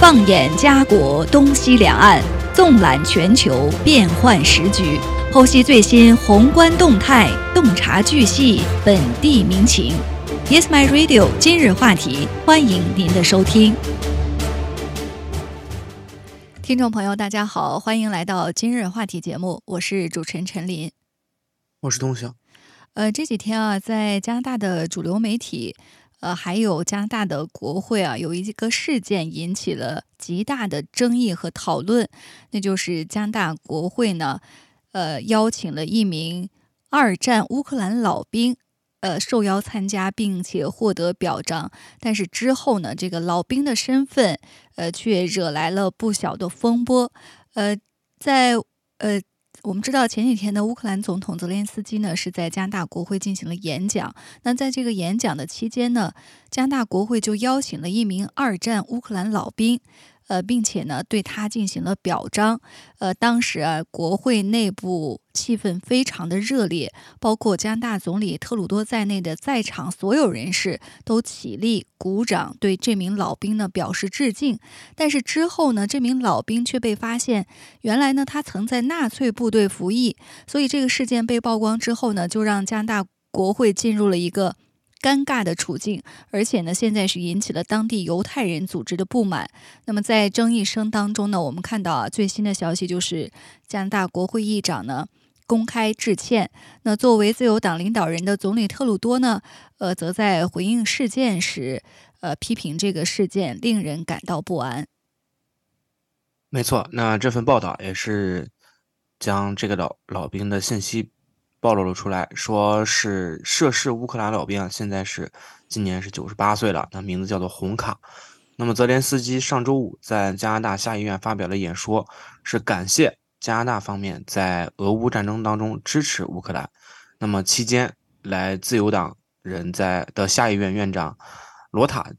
放眼家国东西两岸，纵览全球变幻时局，剖析最新宏观动态，洞察巨细本地民情。Yes, my radio。今日话题，欢迎您的收听。听众朋友，大家好，欢迎来到今日话题节目，我是主持人陈琳，我是东晓。呃，这几天啊，在加拿大的主流媒体。呃，还有加拿大的国会啊，有一个事件引起了极大的争议和讨论，那就是加拿大国会呢，呃，邀请了一名二战乌克兰老兵，呃，受邀参加并且获得表彰，但是之后呢，这个老兵的身份，呃，却惹来了不小的风波，呃，在呃。我们知道前几天的乌克兰总统泽连斯基呢是在加拿大国会进行了演讲。那在这个演讲的期间呢，加拿大国会就邀请了一名二战乌克兰老兵。呃，并且呢，对他进行了表彰。呃，当时啊，国会内部气氛非常的热烈，包括加拿大总理特鲁多在内的在场所有人士都起立鼓掌，对这名老兵呢表示致敬。但是之后呢，这名老兵却被发现，原来呢他曾在纳粹部队服役。所以这个事件被曝光之后呢，就让加拿大国会进入了一个。尴尬的处境，而且呢，现在是引起了当地犹太人组织的不满。那么在争议声当中呢，我们看到啊，最新的消息就是加拿大国会议长呢公开致歉。那作为自由党领导人的总理特鲁多呢，呃，则在回应事件时，呃，批评这个事件令人感到不安。没错，那这份报道也是将这个老老兵的信息。暴露了出来，说是涉事乌克兰老兵，现在是今年是九十八岁了，那名字叫做红卡。那么泽连斯基上周五在加拿大下议院发表了演说，是感谢加拿大方面在俄乌战争当中支持乌克兰。那么期间来自由党人在的下议院院长罗塔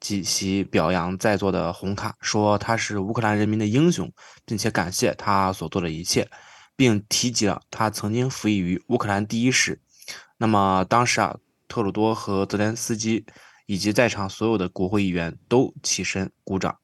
及其表扬在座的红卡，说他是乌克兰人民的英雄，并且感谢他所做的一切。并提及了他曾经服役于乌克兰第一师。那么当时啊，特鲁多和泽连斯基以及在场所有的国会议员都起身鼓掌。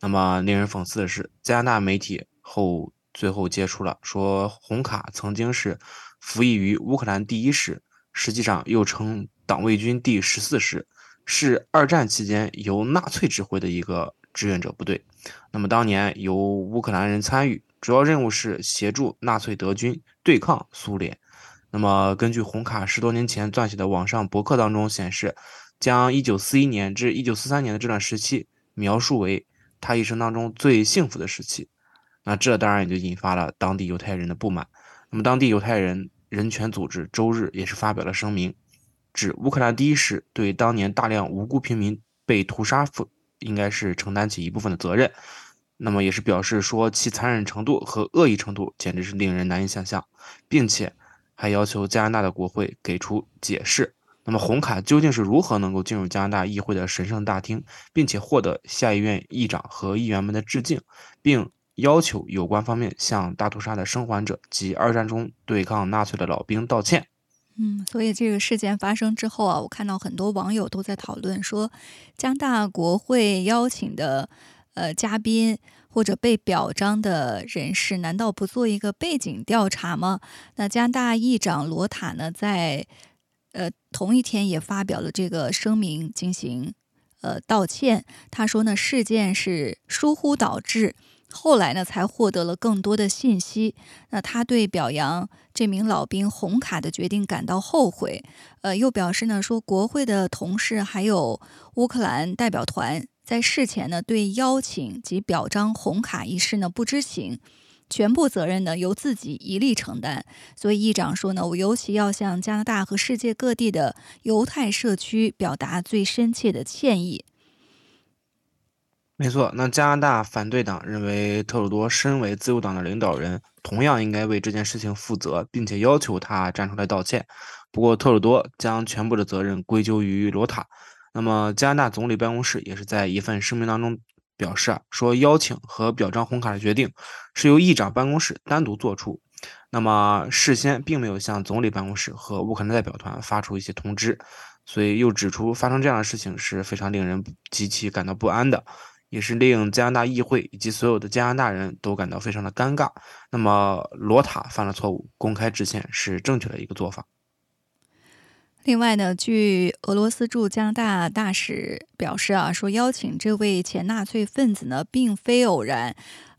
那么令人讽刺的是，加拿大媒体后最后揭出了说，红卡曾经是服役于乌克兰第一师，实际上又称党卫军第十四师，是二战期间由纳粹指挥的一个志愿者部队。那么当年由乌克兰人参与。主要任务是协助纳粹德军对抗苏联。那么，根据红卡十多年前撰写的网上博客当中显示，将1941年至1943年的这段时期描述为他一生当中最幸福的时期。那这当然也就引发了当地犹太人的不满。那么，当地犹太人人权组织周日也是发表了声明，指乌克兰第一师对当年大量无辜平民被屠杀，应该是承担起一部分的责任。那么也是表示说，其残忍程度和恶意程度简直是令人难以想象，并且还要求加拿大的国会给出解释。那么红卡究竟是如何能够进入加拿大议会的神圣大厅，并且获得下议院议长和议员们的致敬，并要求有关方面向大屠杀的生还者及二战中对抗纳粹的老兵道歉？嗯，所以这个事件发生之后啊，我看到很多网友都在讨论说，加拿大国会邀请的。呃，嘉宾或者被表彰的人士，难道不做一个背景调查吗？那加拿大议长罗塔呢，在呃同一天也发表了这个声明，进行呃道歉。他说呢，事件是疏忽导致，后来呢才获得了更多的信息。那他对表扬这名老兵红卡的决定感到后悔。呃，又表示呢，说国会的同事还有乌克兰代表团。在事前呢，对邀请及表彰红卡一事呢不知情，全部责任呢由自己一力承担。所以议长说呢，我尤其要向加拿大和世界各地的犹太社区表达最深切的歉意。没错，那加拿大反对党认为特鲁多身为自由党的领导人，同样应该为这件事情负责，并且要求他站出来道歉。不过特鲁多将全部的责任归咎于罗塔。那么，加拿大总理办公室也是在一份声明当中表示啊，说邀请和表彰红卡的决定是由议长办公室单独做出，那么事先并没有向总理办公室和乌克兰代表团发出一些通知，所以又指出发生这样的事情是非常令人极其感到不安的，也是令加拿大议会以及所有的加拿大人都感到非常的尴尬。那么罗塔犯了错误，公开致歉是正确的一个做法。另外呢，据俄罗斯驻加拿大大使表示啊，说邀请这位前纳粹分子呢，并非偶然。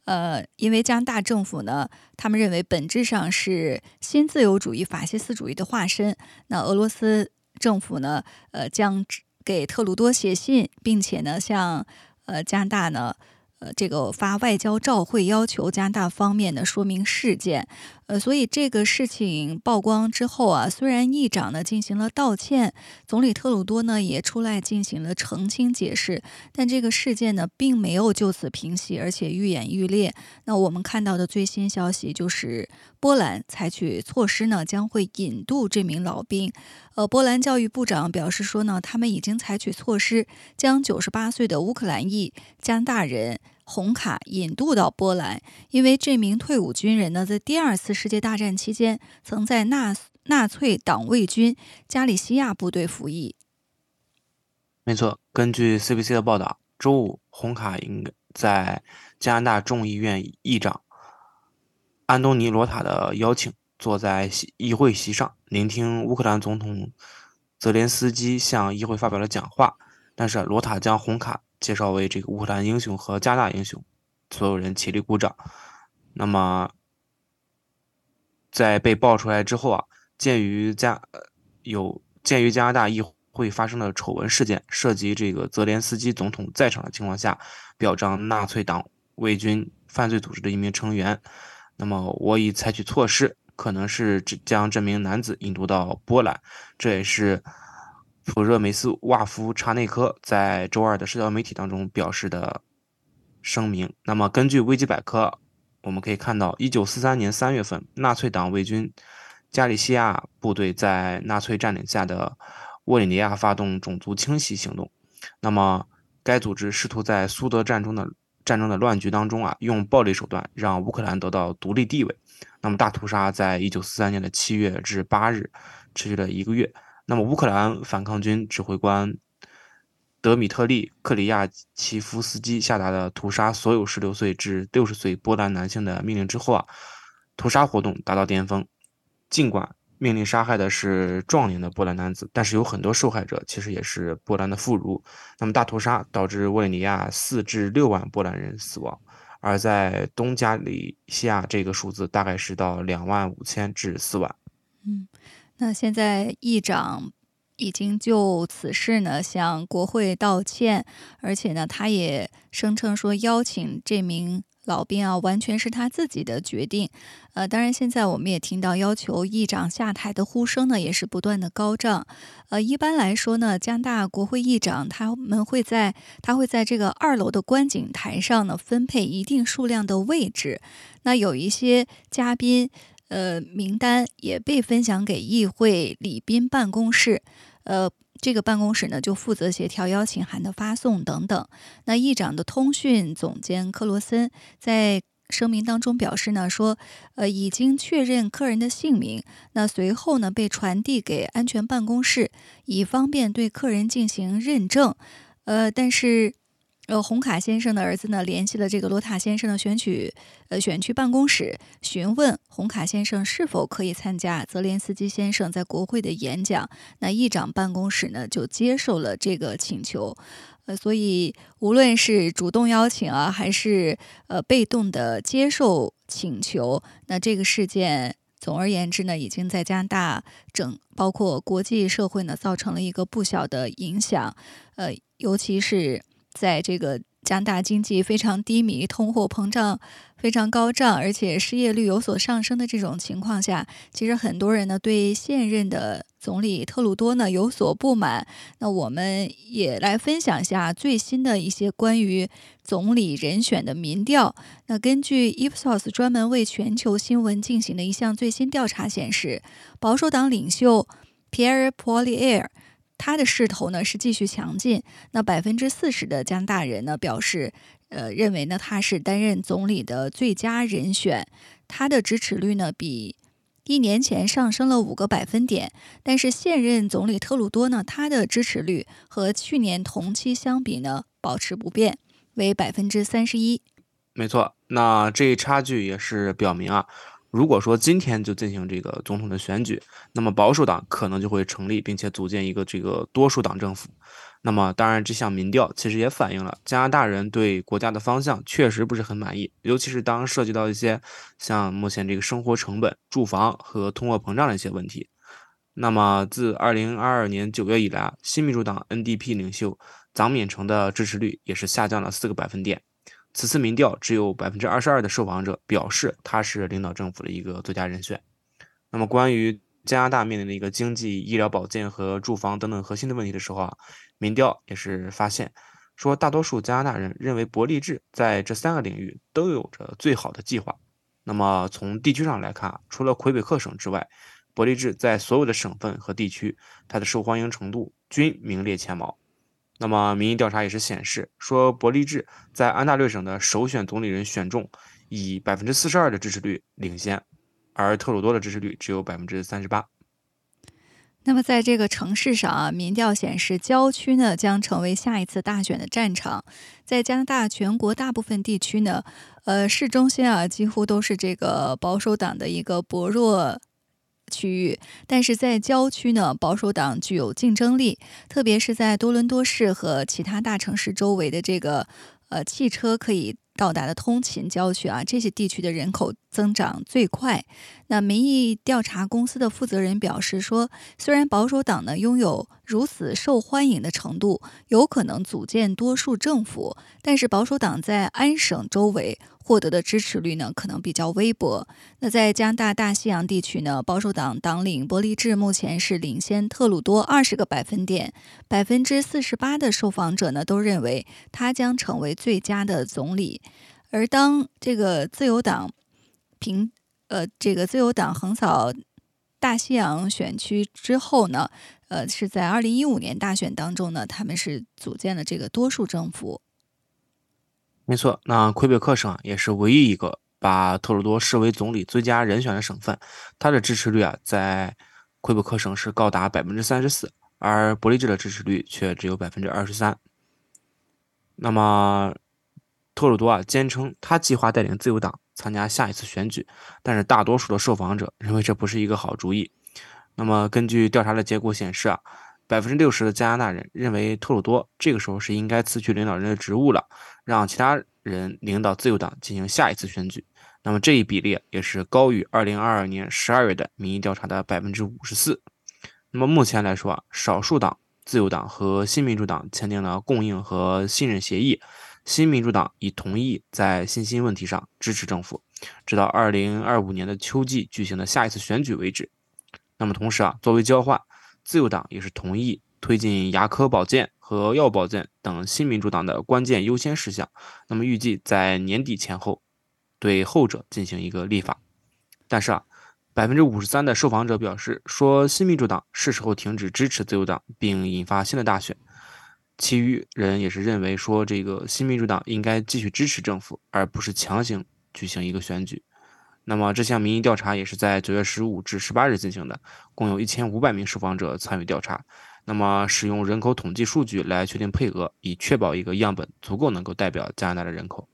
呃，因为加拿大政府呢，他们认为本质上是新自由主义法西斯主义的化身。那俄罗斯政府呢，呃，将给特鲁多写信，并且呢，向呃加拿大呢。呃，这个发外交照会，要求加拿大方面的说明事件。呃，所以这个事情曝光之后啊，虽然议长呢进行了道歉，总理特鲁多呢也出来进行了澄清解释，但这个事件呢并没有就此平息，而且愈演愈烈。那我们看到的最新消息就是，波兰采取措施呢，将会引渡这名老兵。呃，波兰教育部长表示说呢，他们已经采取措施，将九十八岁的乌克兰裔加拿大人。红卡引渡到波兰，因为这名退伍军人呢，在第二次世界大战期间曾在纳纳粹党卫军加利西亚部队服役。没错，根据 CBC 的报道，周五红卡应该在加拿大众议院议长安东尼罗塔的邀请，坐在席议会席上，聆听乌克兰总统泽连斯基向议会发表了讲话。但是罗塔将红卡。介绍为这个乌克兰英雄和加拿大英雄，所有人起立鼓掌。那么，在被爆出来之后啊，鉴于加有鉴于加拿大议会发生的丑闻事件，涉及这个泽连斯基总统在场的情况下，表彰纳粹党卫军犯罪组织的一名成员，那么我已采取措施，可能是将这名男子引渡到波兰，这也是。普热梅斯瓦夫查内科在周二的社交媒体当中表示的声明。那么，根据维基百科，我们可以看到，一九四三年三月份，纳粹党卫军加利西亚部队在纳粹占领下的沃里尼亚发动种族清洗行动。那么，该组织试图在苏德战中的战争的乱局当中啊，用暴力手段让乌克兰得到独立地位。那么，大屠杀在一九四三年的七月至八日持续了一个月。那么，乌克兰反抗军指挥官德米特利·克里亚奇夫斯基下达的屠杀所有16岁至60岁波兰男性的命令之后啊，屠杀活动达到巅峰。尽管命令杀害的是壮年的波兰男子，但是有很多受害者其实也是波兰的妇孺。那么，大屠杀导致沃里尼亚4至6万波兰人死亡，而在东加里西亚，这个数字大概是到2万5千至4万。那现在议长已经就此事呢向国会道歉，而且呢，他也声称说邀请这名老兵啊，完全是他自己的决定。呃，当然现在我们也听到要求议长下台的呼声呢，也是不断的高涨。呃，一般来说呢，加拿大国会议长他们会在他会在这个二楼的观景台上呢分配一定数量的位置。那有一些嘉宾。呃，名单也被分享给议会礼宾办公室，呃，这个办公室呢就负责协调邀请函的发送等等。那议长的通讯总监克罗森在声明当中表示呢，说，呃，已经确认客人的姓名，那随后呢被传递给安全办公室，以方便对客人进行认证。呃，但是。呃，红卡先生的儿子呢，联系了这个罗塔先生的选举呃选区办公室，询问红卡先生是否可以参加泽连斯基先生在国会的演讲。那议长办公室呢，就接受了这个请求。呃，所以无论是主动邀请啊，还是呃被动的接受请求，那这个事件总而言之呢，已经在加拿大整包括国际社会呢，造成了一个不小的影响。呃，尤其是。在这个加拿大经济非常低迷、通货膨胀非常高涨，而且失业率有所上升的这种情况下，其实很多人呢对现任的总理特鲁多呢有所不满。那我们也来分享一下最新的一些关于总理人选的民调。那根据 Ipsos 专门为全球新闻进行的一项最新调查显示，保守党领袖 Pierre Poilievre。他的势头呢是继续强劲，那百分之四十的加拿大人呢表示，呃，认为呢他是担任总理的最佳人选，他的支持率呢比一年前上升了五个百分点，但是现任总理特鲁多呢，他的支持率和去年同期相比呢保持不变。为百分之三十一。没错，那这一差距也是表明啊，如果说今天就进行这个总统的选举，那么保守党可能就会成立，并且组建一个这个多数党政府。那么，当然，这项民调其实也反映了加拿大人对国家的方向确实不是很满意，尤其是当涉及到一些像目前这个生活成本、住房和通货膨胀的一些问题。那么，自2022年9月以来，新民主党 NDP 领袖臧勉成的支持率也是下降了四个百分点。此次民调只有百分之二十二的受访者表示他是领导政府的一个最佳人选。那么，关于加拿大面临的一个经济、医疗保健和住房等等核心的问题的时候啊。民调也是发现，说大多数加拿大人认为伯利治在这三个领域都有着最好的计划。那么从地区上来看，除了魁北克省之外，伯利治在所有的省份和地区，它的受欢迎程度均名列前茅。那么民意调查也是显示，说伯利治在安大略省的首选总理人选中，以百分之四十二的支持率领先，而特鲁多的支持率只有百分之三十八。那么，在这个城市上啊，民调显示，郊区呢将成为下一次大选的战场。在加拿大全国大部分地区呢，呃，市中心啊几乎都是这个保守党的一个薄弱区域，但是在郊区呢，保守党具有竞争力，特别是在多伦多市和其他大城市周围的这个呃汽车可以。到达的通勤郊区啊，这些地区的人口增长最快。那民意调查公司的负责人表示说，虽然保守党呢拥有如此受欢迎的程度，有可能组建多数政府，但是保守党在安省周围。获得的支持率呢，可能比较微薄。那在加拿大大西洋地区呢，保守党党领伯利治目前是领先特鲁多二十个百分点，百分之四十八的受访者呢都认为他将成为最佳的总理。而当这个自由党平呃这个自由党横扫大西洋选区之后呢，呃是在二零一五年大选当中呢，他们是组建了这个多数政府。没错，那魁北克省也是唯一一个把特鲁多视为总理最佳人选的省份，他的支持率啊，在魁北克省是高达百分之三十四，而伯利治的支持率却只有百分之二十三。那么，特鲁多啊，坚称他计划带领自由党参加下一次选举，但是大多数的受访者认为这不是一个好主意。那么，根据调查的结果显示啊。百分之六十的加拿大人认为特鲁多这个时候是应该辞去领导人的职务了，让其他人领导自由党进行下一次选举。那么这一比例也是高于二零二二年十二月的民意调查的百分之五十四。那么目前来说啊，少数党自由党和新民主党签订了供应和信任协议，新民主党已同意在信心问题上支持政府，直到二零二五年的秋季举行的下一次选举为止。那么同时啊，作为交换。自由党也是同意推进牙科保健和药保健等新民主党的关键优先事项，那么预计在年底前后对后者进行一个立法。但是啊，百分之五十三的受访者表示说新民主党是时候停止支持自由党，并引发新的大选。其余人也是认为说这个新民主党应该继续支持政府，而不是强行举行一个选举。那么这项民意调查也是在九月十五至十八日进行的，共有一千五百名受访者参与调查。那么使用人口统计数据来确定配额，以确保一个样本足够能够代表加拿大的人口。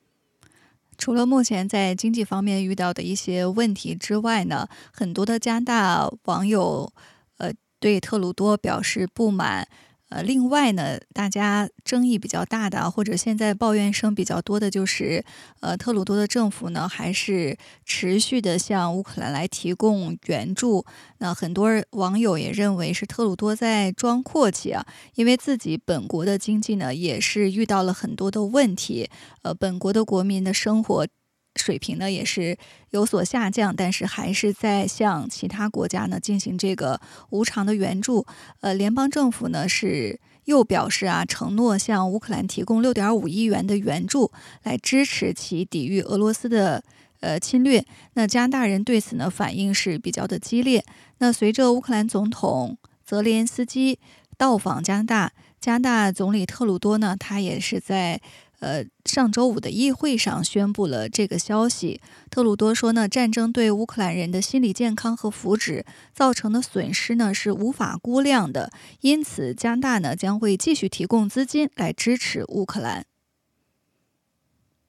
除了目前在经济方面遇到的一些问题之外呢，很多的加拿大网友呃对特鲁多表示不满。呃，另外呢，大家争议比较大的，或者现在抱怨声比较多的，就是呃，特鲁多的政府呢，还是持续的向乌克兰来提供援助。那很多网友也认为是特鲁多在装阔气啊，因为自己本国的经济呢，也是遇到了很多的问题。呃，本国的国民的生活。水平呢也是有所下降，但是还是在向其他国家呢进行这个无偿的援助。呃，联邦政府呢是又表示啊，承诺向乌克兰提供六点五亿元的援助，来支持其抵御俄罗斯的呃侵略。那加拿大人对此呢反应是比较的激烈。那随着乌克兰总统泽连斯基到访加拿大，加拿大总理特鲁多呢，他也是在。呃，上周五的议会上宣布了这个消息。特鲁多说呢，战争对乌克兰人的心理健康和福祉造成的损失呢是无法估量的，因此加拿大呢将会继续提供资金来支持乌克兰。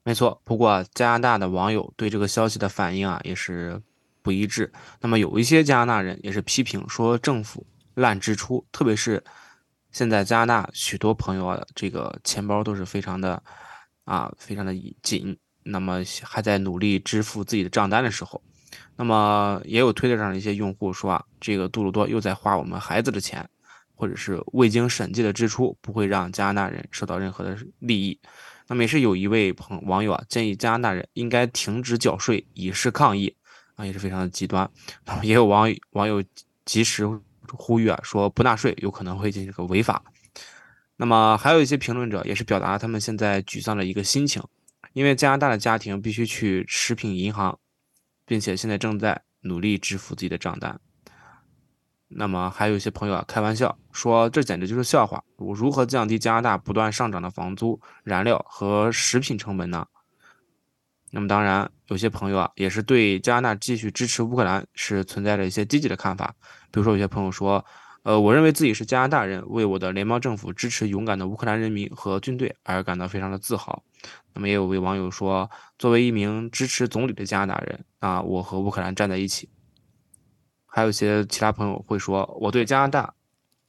没错，不过加拿大的网友对这个消息的反应啊也是不一致。那么有一些加拿大人也是批评说政府滥支出，特别是现在加拿大许多朋友啊这个钱包都是非常的啊非常的紧，那么还在努力支付自己的账单的时候，那么也有推特上的一些用户说啊，这个杜鲁多又在花我们孩子的钱，或者是未经审计的支出不会让加拿大人受到任何的利益。那么也是有一位朋网友啊建议加拿大人应该停止缴税以示抗议啊，也是非常的极端。那么也有网友网友及时呼吁啊，说不纳税有可能会进行个违法。那么还有一些评论者也是表达他们现在沮丧的一个心情，因为加拿大的家庭必须去食品银行，并且现在正在努力支付自己的账单。那么还有一些朋友啊，开玩笑说这简直就是笑话。我如何降低加拿大不断上涨的房租、燃料和食品成本呢？那么当然，有些朋友啊，也是对加拿大继续支持乌克兰是存在着一些积极的看法。比如说，有些朋友说，呃，我认为自己是加拿大人，为我的联邦政府支持勇敢的乌克兰人民和军队而感到非常的自豪。那么也有位网友说，作为一名支持总理的加拿大人啊，我和乌克兰站在一起。还有一些其他朋友会说，我对加拿大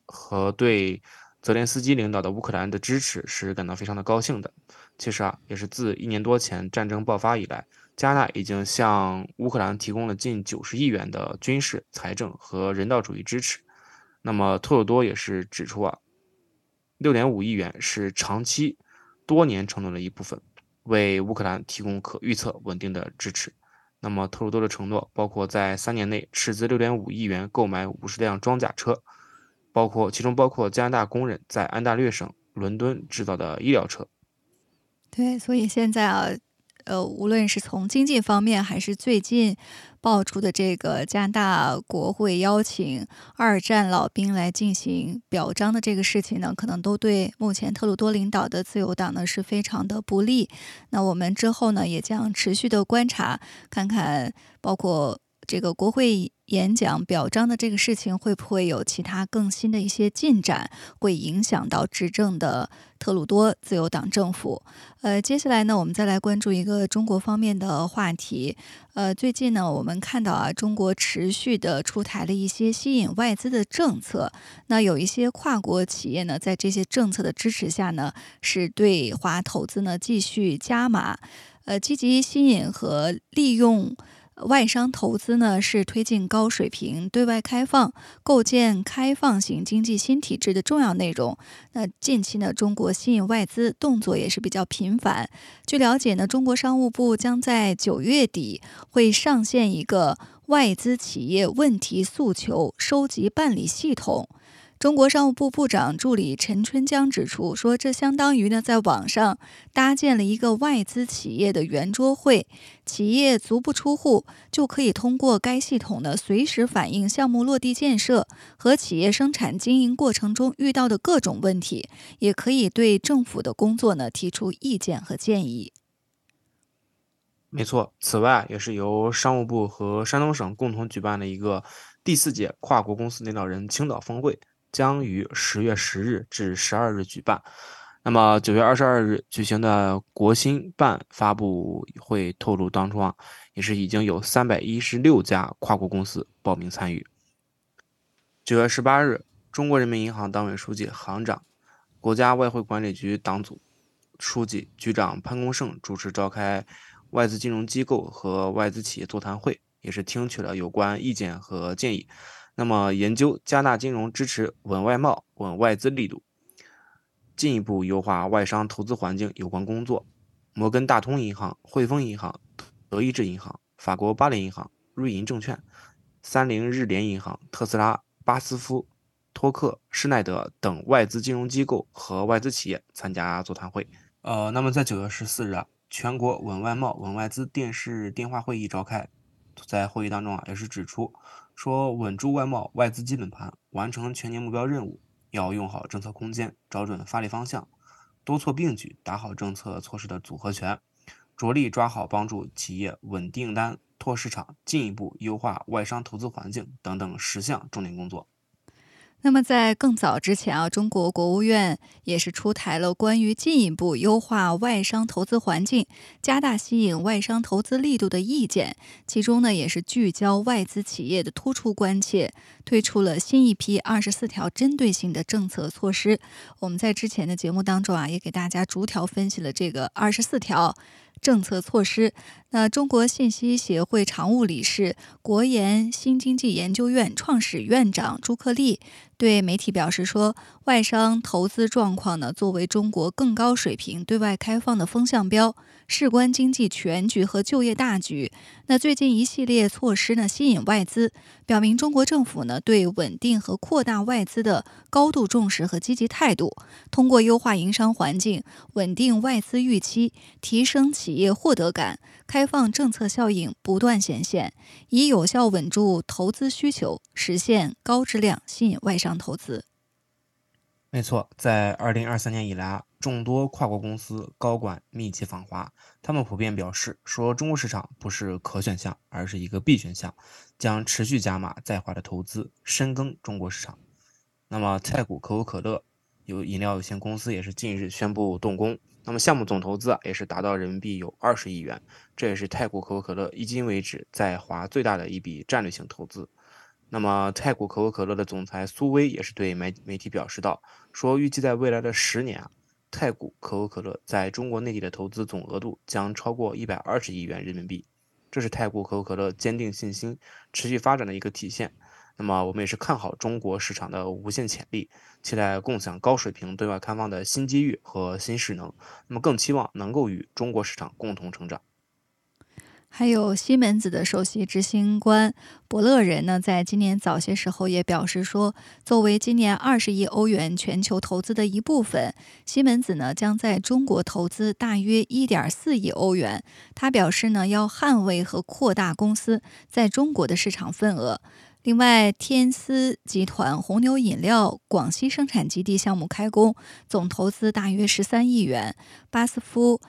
和对泽连斯基领导的乌克兰的支持是感到非常的高兴的。其实啊，也是自一年多前战争爆发以来，加拿大已经向乌克兰提供了近九十亿元的军事、财政和人道主义支持。那么特鲁多也是指出啊，六点五亿元是长期、多年承诺的一部分，为乌克兰提供可预测、稳定的支持。那么特鲁多的承诺包括在三年内斥资六点五亿元购买五十辆装甲车，包括其中包括加拿大工人在安大略省伦敦制造的医疗车。对，所以现在啊。呃，无论是从经济方面，还是最近爆出的这个加拿大国会邀请二战老兵来进行表彰的这个事情呢，可能都对目前特鲁多领导的自由党呢是非常的不利。那我们之后呢，也将持续的观察，看看包括。这个国会演讲表彰的这个事情会不会有其他更新的一些进展，会影响到执政的特鲁多自由党政府？呃，接下来呢，我们再来关注一个中国方面的话题。呃，最近呢，我们看到啊，中国持续的出台了一些吸引外资的政策。那有一些跨国企业呢，在这些政策的支持下呢，是对华投资呢继续加码，呃，积极吸引和利用。外商投资呢，是推进高水平对外开放、构建开放型经济新体制的重要内容。那近期呢，中国吸引外资动作也是比较频繁。据了解呢，中国商务部将在九月底会上线一个外资企业问题诉求收集办理系统。中国商务部部长助理陈春江指出，说这相当于呢，在网上搭建了一个外资企业的圆桌会，企业足不出户就可以通过该系统呢，随时反映项目落地建设和企业生产经营过程中遇到的各种问题，也可以对政府的工作呢提出意见和建议。没错，此外也是由商务部和山东省共同举办的一个第四届跨国公司领导人青岛峰会。将于十月十日至十二日举办。那么九月二十二日举行的国新办发布会透露，当中啊也是已经有三百一十六家跨国公司报名参与。九月十八日，中国人民银行党委书记、行长、国家外汇管理局党组书记、局长潘功胜主持召开外资金融机构和外资企业座谈会，也是听取了有关意见和建议。那么，研究加大金融支持、稳外贸、稳外资力度，进一步优化外商投资环境有关工作。摩根大通银行、汇丰银行、德意志银行、法国巴黎银行、瑞银证券、三菱日联银行、特斯拉、巴斯夫、托克、施耐德等外资金融机构和外资企业参加座谈会。呃，那么在九月十四日啊，全国稳外贸、稳外资电视电话会议召开，在会议当中啊，也是指出。说稳住外贸外资基本盘，完成全年目标任务，要用好政策空间，找准发力方向，多措并举，打好政策措施的组合拳，着力抓好帮助企业稳订单、拓市场、进一步优化外商投资环境等等十项重点工作。那么在更早之前啊，中国国务院也是出台了关于进一步优化外商投资环境、加大吸引外商投资力度的意见，其中呢也是聚焦外资企业的突出关切，推出了新一批二十四条针对性的政策措施。我们在之前的节目当中啊，也给大家逐条分析了这个二十四条。政策措施。那中国信息协会常务理事、国研新经济研究院创始院长朱克利对媒体表示说：“外商投资状况呢，作为中国更高水平对外开放的风向标，事关经济全局和就业大局。那最近一系列措施呢，吸引外资，表明中国政府呢对稳定和扩大外资的高度重视和积极态度。通过优化营商环境，稳定外资预期，提升企业获得感。”开放政策效应不断显现，以有效稳住投资需求，实现高质量吸引外商投资。没错，在二零二三年以来，众多跨国公司高管密集访华，他们普遍表示说，中国市场不是可选项，而是一个必选项，将持续加码在华的投资，深耕中国市场。那么，太古可口可乐有饮料有限公司也是近日宣布动工。那么项目总投资啊，也是达到人民币有二十亿元，这也是太古可口可乐迄今为止在华最大的一笔战略性投资。那么太古可口可乐的总裁苏威也是对媒媒体表示道，说预计在未来的十年啊，太古可口可乐在中国内地的投资总额度将超过一百二十亿元人民币，这是太古可口可乐坚定信心、持续发展的一个体现。那么我们也是看好中国市场的无限潜力，期待共享高水平对外开放的新机遇和新势能。那么更期望能够与中国市场共同成长。还有西门子的首席执行官伯乐人呢，在今年早些时候也表示说，作为今年二十亿欧元全球投资的一部分，西门子呢将在中国投资大约一点四亿欧元。他表示呢，要捍卫和扩大公司在中国的市场份额。另外，天丝集团红牛饮料广西生产基地项目开工，总投资大约十三亿元。巴斯夫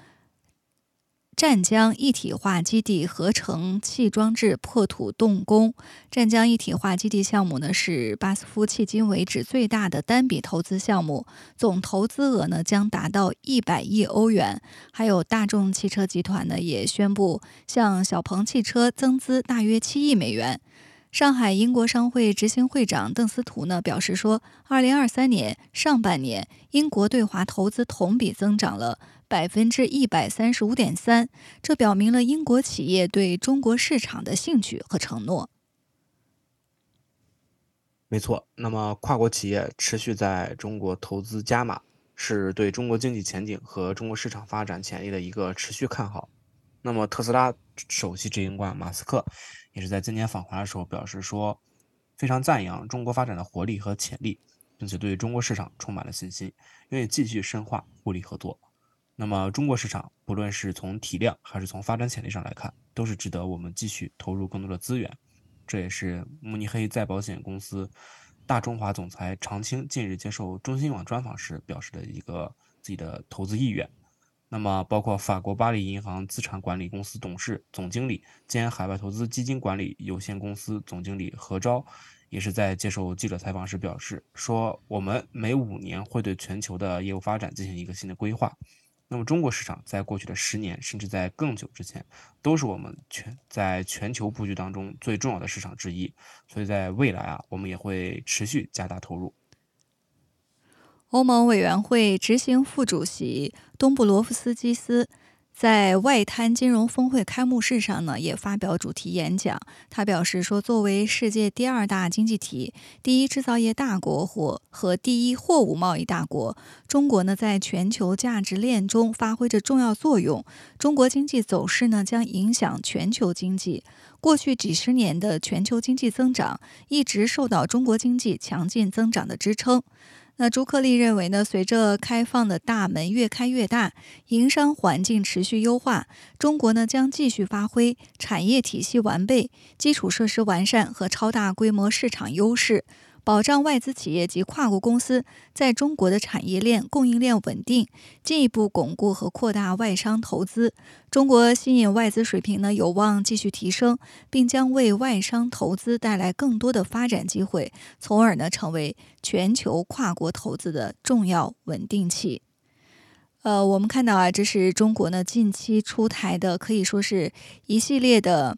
湛江一体化基地合成器装置破土动工。湛江一体化基地项目呢，是巴斯夫迄今为止最大的单笔投资项目，总投资额呢将达到一百亿欧元。还有大众汽车集团呢，也宣布向小鹏汽车增资大约七亿美元。上海英国商会执行会长邓斯图呢表示说，二零二三年上半年，英国对华投资同比增长了百分之一百三十五点三，这表明了英国企业对中国市场的兴趣和承诺。没错，那么跨国企业持续在中国投资加码，是对中国经济前景和中国市场发展潜力的一个持续看好。那么特斯拉首席执行官马斯克。也是在今年访华的时候表示说，非常赞扬中国发展的活力和潜力，并且对中国市场充满了信心，愿意继续深化互利合作。那么，中国市场不论是从体量还是从发展潜力上来看，都是值得我们继续投入更多的资源。这也是慕尼黑再保险公司大中华总裁常青近日接受中新网专访时表示的一个自己的投资意愿。那么，包括法国巴黎银行资产管理公司董事总经理兼海外投资基金管理有限公司总经理何钊，也是在接受记者采访时表示说：“我们每五年会对全球的业务发展进行一个新的规划。那么，中国市场在过去的十年，甚至在更久之前，都是我们全在全球布局当中最重要的市场之一。所以在未来啊，我们也会持续加大投入。”欧盟委员会执行副主席东布罗夫斯基斯在外滩金融峰会开幕式上呢，也发表主题演讲。他表示说，作为世界第二大经济体、第一制造业大国或和第一货物贸易大国，中国呢在全球价值链中发挥着重要作用。中国经济走势呢将影响全球经济。过去几十年的全球经济增长一直受到中国经济强劲增长的支撑。那朱克利认为呢，随着开放的大门越开越大，营商环境持续优化，中国呢将继续发挥产业体系完备、基础设施完善和超大规模市场优势，保障外资企业及跨国公司在中国的产业链、供应链稳定，进一步巩固和扩大外商投资。中国吸引外资水平呢有望继续提升，并将为外商投资带来更多的发展机会，从而呢成为全球跨国投资的重要稳定器。呃，我们看到啊，这是中国呢近期出台的，可以说是一系列的。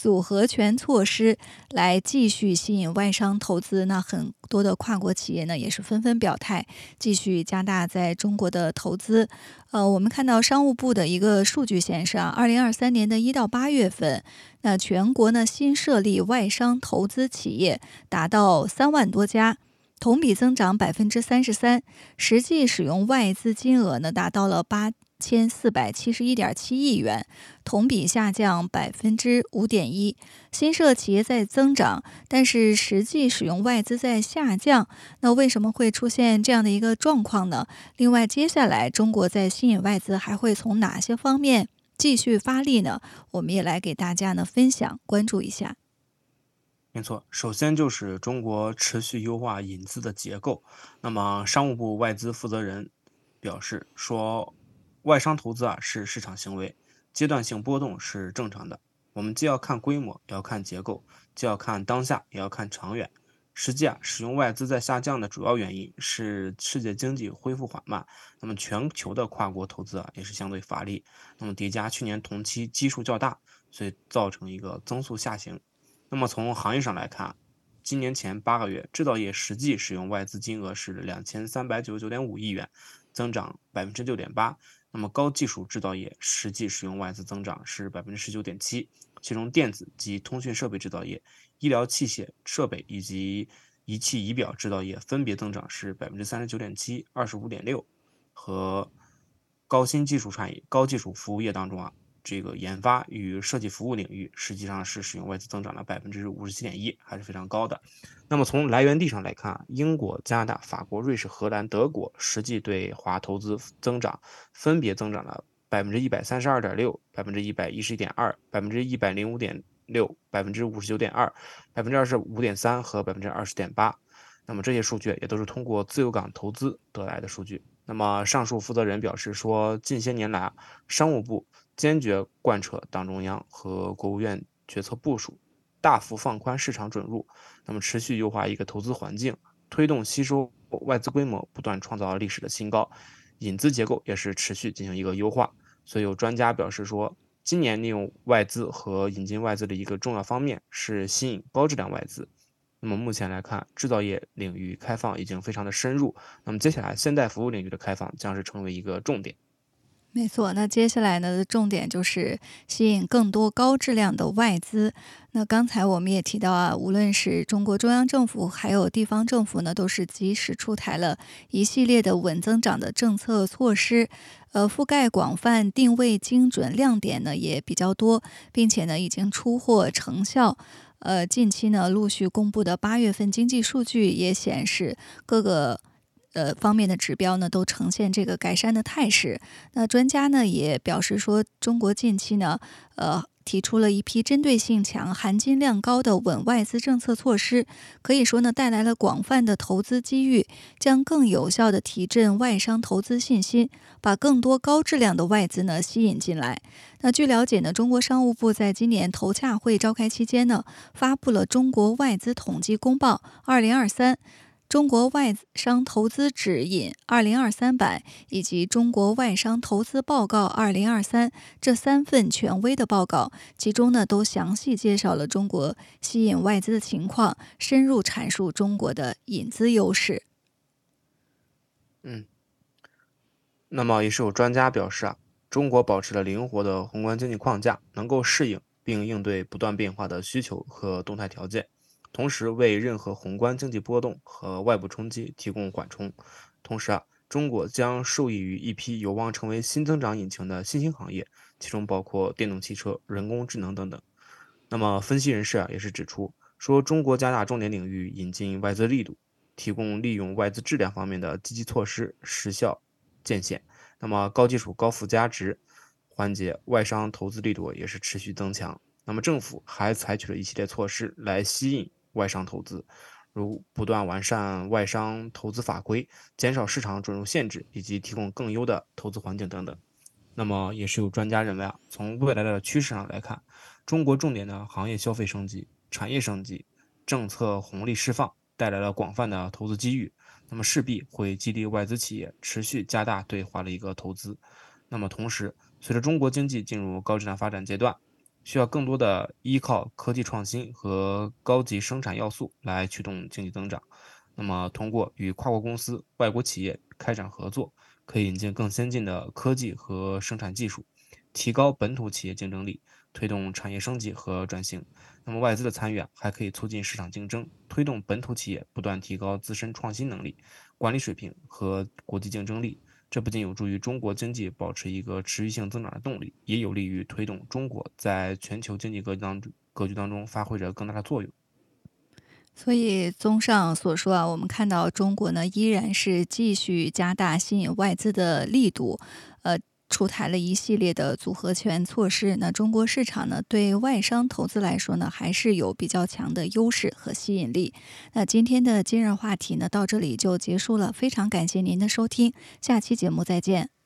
组合拳措施来继续吸引外商投资，那很多的跨国企业呢也是纷纷表态，继续加大在中国的投资。呃，我们看到商务部的一个数据显示啊，二零二三年的一到八月份，那全国呢新设立外商投资企业达到三万多家，同比增长百分之三十三，实际使用外资金额呢达到了八。千四百七十一点七亿元，同比下降百分之五点一。新设企业在增长，但是实际使用外资在下降。那为什么会出现这样的一个状况呢？另外，接下来中国在吸引外资还会从哪些方面继续发力呢？我们也来给大家呢分享关注一下。没错，首先就是中国持续优化引资的结构。那么，商务部外资负责人表示说。外商投资啊是市场行为，阶段性波动是正常的。我们既要看规模，也要看结构；既要看当下，也要看长远。实际啊，使用外资在下降的主要原因是世界经济恢复缓慢，那么全球的跨国投资啊也是相对乏力。那么叠加去年同期基数较大，所以造成一个增速下行。那么从行业上来看，今年前八个月制造业实际使用外资金额是两千三百九十九点五亿元，增长百分之六点八。那么高技术制造业实际使用外资增长是百分之十九点七，其中电子及通讯设备制造业、医疗器械设备以及仪器仪表制造业分别增长是百分之三十九点七、二十五点六，和高新技术产业、高技术服务业当中啊。这个研发与设计服务领域实际上是使用外资增长了百分之五十七点一，还是非常高的。那么从来源地上来看，英国、加拿大、法国、瑞士、荷兰、德国实际对华投资增长分别增长了百分之一百三十二点六、百分之一百一十一点二、百分之一百零五点六、百分之五十九点二、百分之二十五点三和百分之二十点八。那么这些数据也都是通过自由港投资得来的数据。那么上述负责人表示说，近些年来，商务部坚决贯彻党中央和国务院决策部署，大幅放宽市场准入，那么持续优化一个投资环境，推动吸收外资规模不断创造历史的新高，引资结构也是持续进行一个优化。所以有专家表示说，今年利用外资和引进外资的一个重要方面是吸引高质量外资。那么目前来看，制造业领域开放已经非常的深入。那么接下来，现代服务领域的开放将是成为一个重点。没错，那接下来呢，重点就是吸引更多高质量的外资。那刚才我们也提到啊，无论是中国中央政府还有地方政府呢，都是及时出台了一系列的稳增长的政策措施，呃，覆盖广泛，定位精准，亮点呢也比较多，并且呢已经出货成效。呃，近期呢，陆续公布的八月份经济数据也显示，各个呃方面的指标呢都呈现这个改善的态势。那专家呢也表示说，中国近期呢，呃。提出了一批针对性强、含金量高的稳外资政策措施，可以说呢带来了广泛的投资机遇，将更有效的提振外商投资信心，把更多高质量的外资呢吸引进来。那据了解呢，中国商务部在今年投洽会召开期间呢，发布了《中国外资统计公报（二零二三）》。中国外商投资指引二零二三版以及中国外商投资报告二零二三这三份权威的报告，其中呢都详细介绍了中国吸引外资的情况，深入阐述中国的引资优势。嗯，那么也是有专家表示啊，中国保持了灵活的宏观经济框架，能够适应并应对不断变化的需求和动态条件。同时为任何宏观经济波动和外部冲击提供缓冲。同时啊，中国将受益于一批有望成为新增长引擎的新兴行业，其中包括电动汽车、人工智能等等。那么分析人士啊也是指出，说中国加大重点领域引进外资力度，提供利用外资质量方面的积极措施实效见显。那么高技术高附加值环节外商投资力度也是持续增强。那么政府还采取了一系列措施来吸引。外商投资，如不断完善外商投资法规、减少市场准入限制，以及提供更优的投资环境等等。那么，也是有专家认为啊，从未来的趋势上来看，中国重点的行业消费升级、产业升级、政策红利释放带来了广泛的投资机遇，那么势必会激励外资企业持续加大对华的一个投资。那么同时，随着中国经济进入高质量发展阶段，需要更多的依靠科技创新和高级生产要素来驱动经济增长。那么，通过与跨国公司、外国企业开展合作，可以引进更先进的科技和生产技术，提高本土企业竞争力，推动产业升级和转型。那么，外资的参与啊，还可以促进市场竞争，推动本土企业不断提高自身创新能力、管理水平和国际竞争力。这不仅有助于中国经济保持一个持续性增长的动力，也有利于推动中国在全球经济格局当中格局当中发挥着更大的作用。所以，综上所说啊，我们看到中国呢依然是继续加大吸引外资的力度，呃。出台了一系列的组合拳措施，那中国市场呢，对外商投资来说呢，还是有比较强的优势和吸引力。那今天的今日话题呢，到这里就结束了，非常感谢您的收听，下期节目再见。